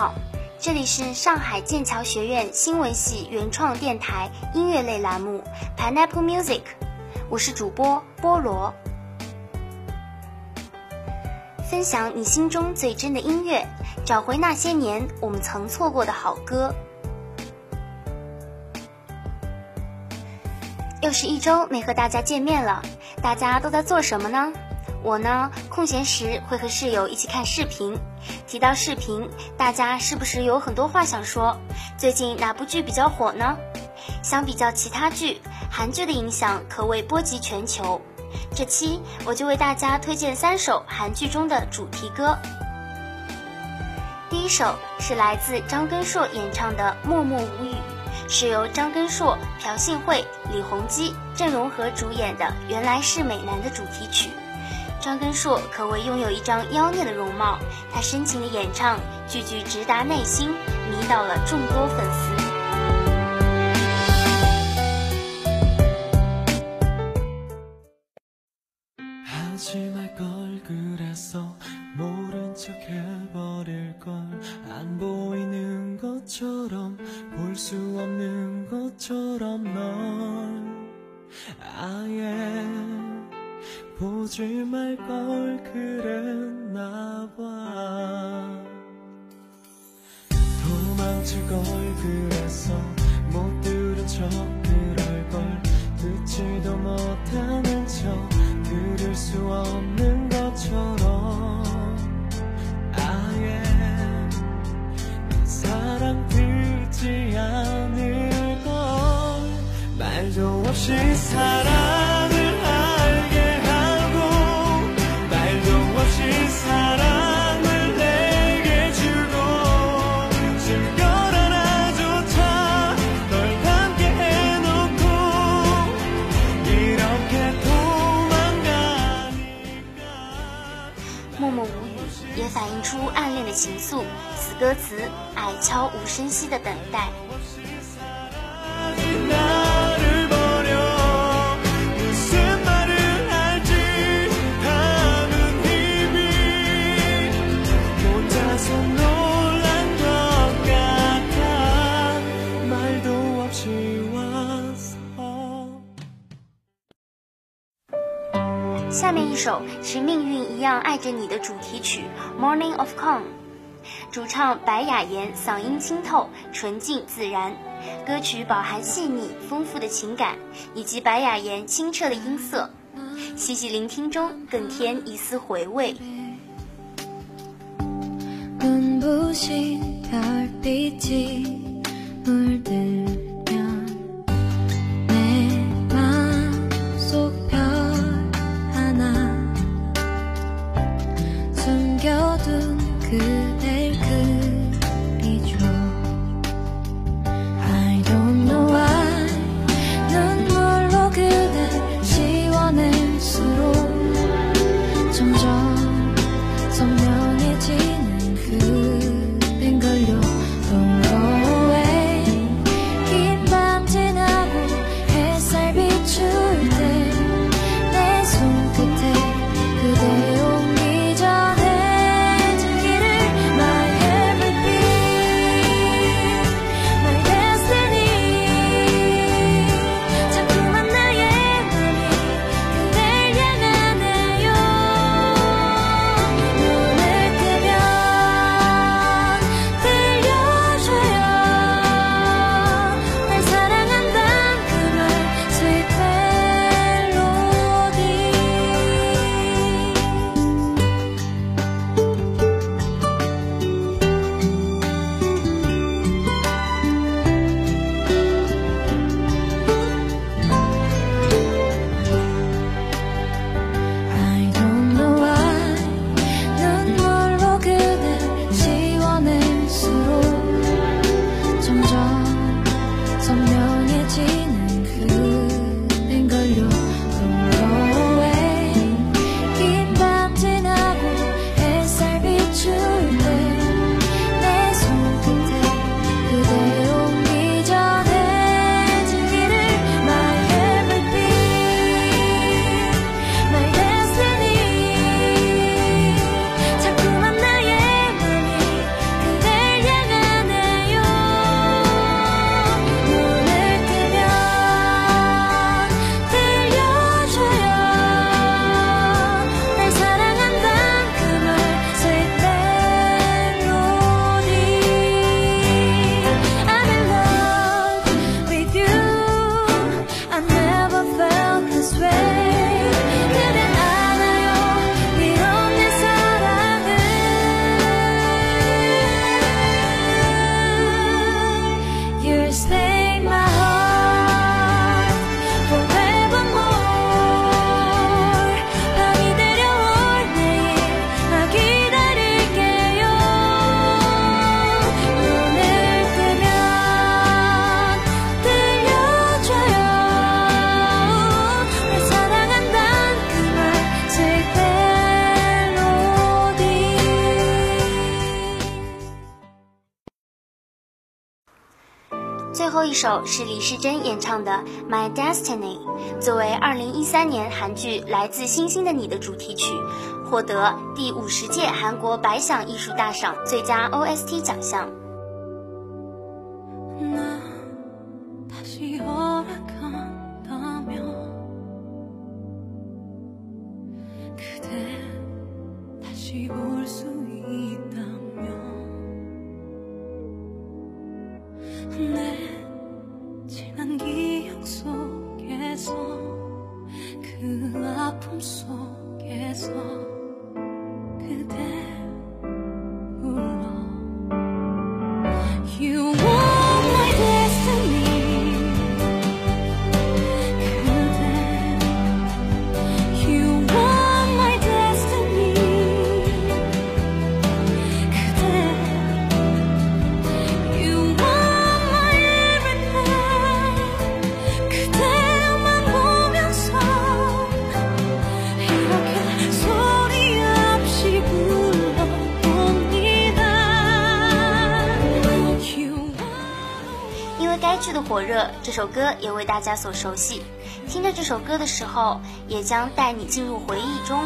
好，这里是上海剑桥学院新闻系原创电台音乐类栏目 Pineapple Music，我是主播菠萝，分享你心中最真的音乐，找回那些年我们曾错过的好歌。又是一周没和大家见面了，大家都在做什么呢？我呢，空闲时会和室友一起看视频。提到视频，大家是不是有很多话想说？最近哪部剧比较火呢？相比较其他剧，韩剧的影响可谓波及全球。这期我就为大家推荐三首韩剧中的主题歌。第一首是来自张根硕演唱的《默默无语》，是由张根硕、朴信惠、李弘基、郑容和主演的《原来是美男》的主题曲。张根硕可谓拥有一张妖孽的容貌，他深情的演唱，句句直达内心，迷倒了众多粉 오지 말 걸 그랬나 봐 도망칠 걸 그랬어 못 들은 척 그럴 걸. 듣지도 못하는 척 들을 수 없는 것처럼. 아예 사랑 듣지 않을 걸. 말도 없이 사랑 词，爱悄无声息的等待。下面一首是《命运一样爱着你》的主题曲《Morning of Calm》，主唱白雅妍嗓音清透纯净自然。歌曲饱含细腻丰富的情感以及白雅妍清澈的音色细细聆听中更添一丝回味。后一首是李时珍演唱的《My Destiny》，作为2013年韩剧《来自星星的你》的主题曲，获得第五十届韩国百想艺术大赏最佳 OST 奖项。热这首歌也为大家所熟悉，听着这首歌的时候，也将带你进入回忆中。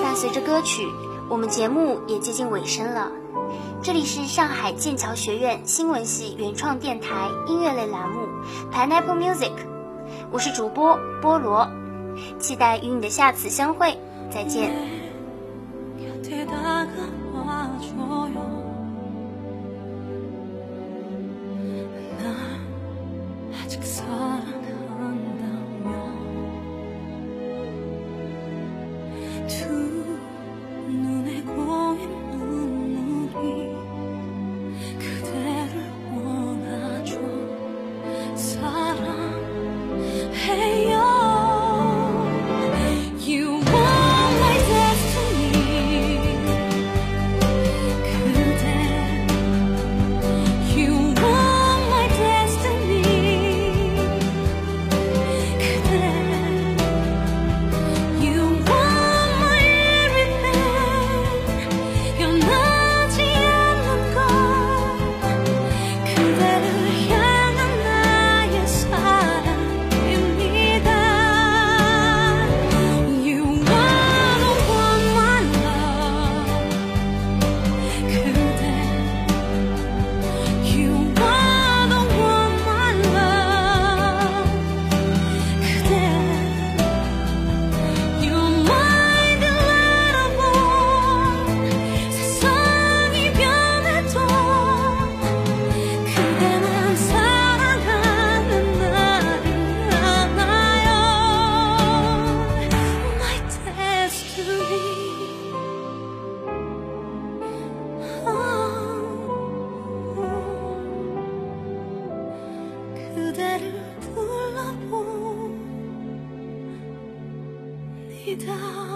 伴随着歌曲，我们节目也接近尾声了。这里是上海剑桥学院新闻系原创电台音乐类栏目《Pineapple Music》，我是主播菠萝，期待与你的下次相会，再见。你的。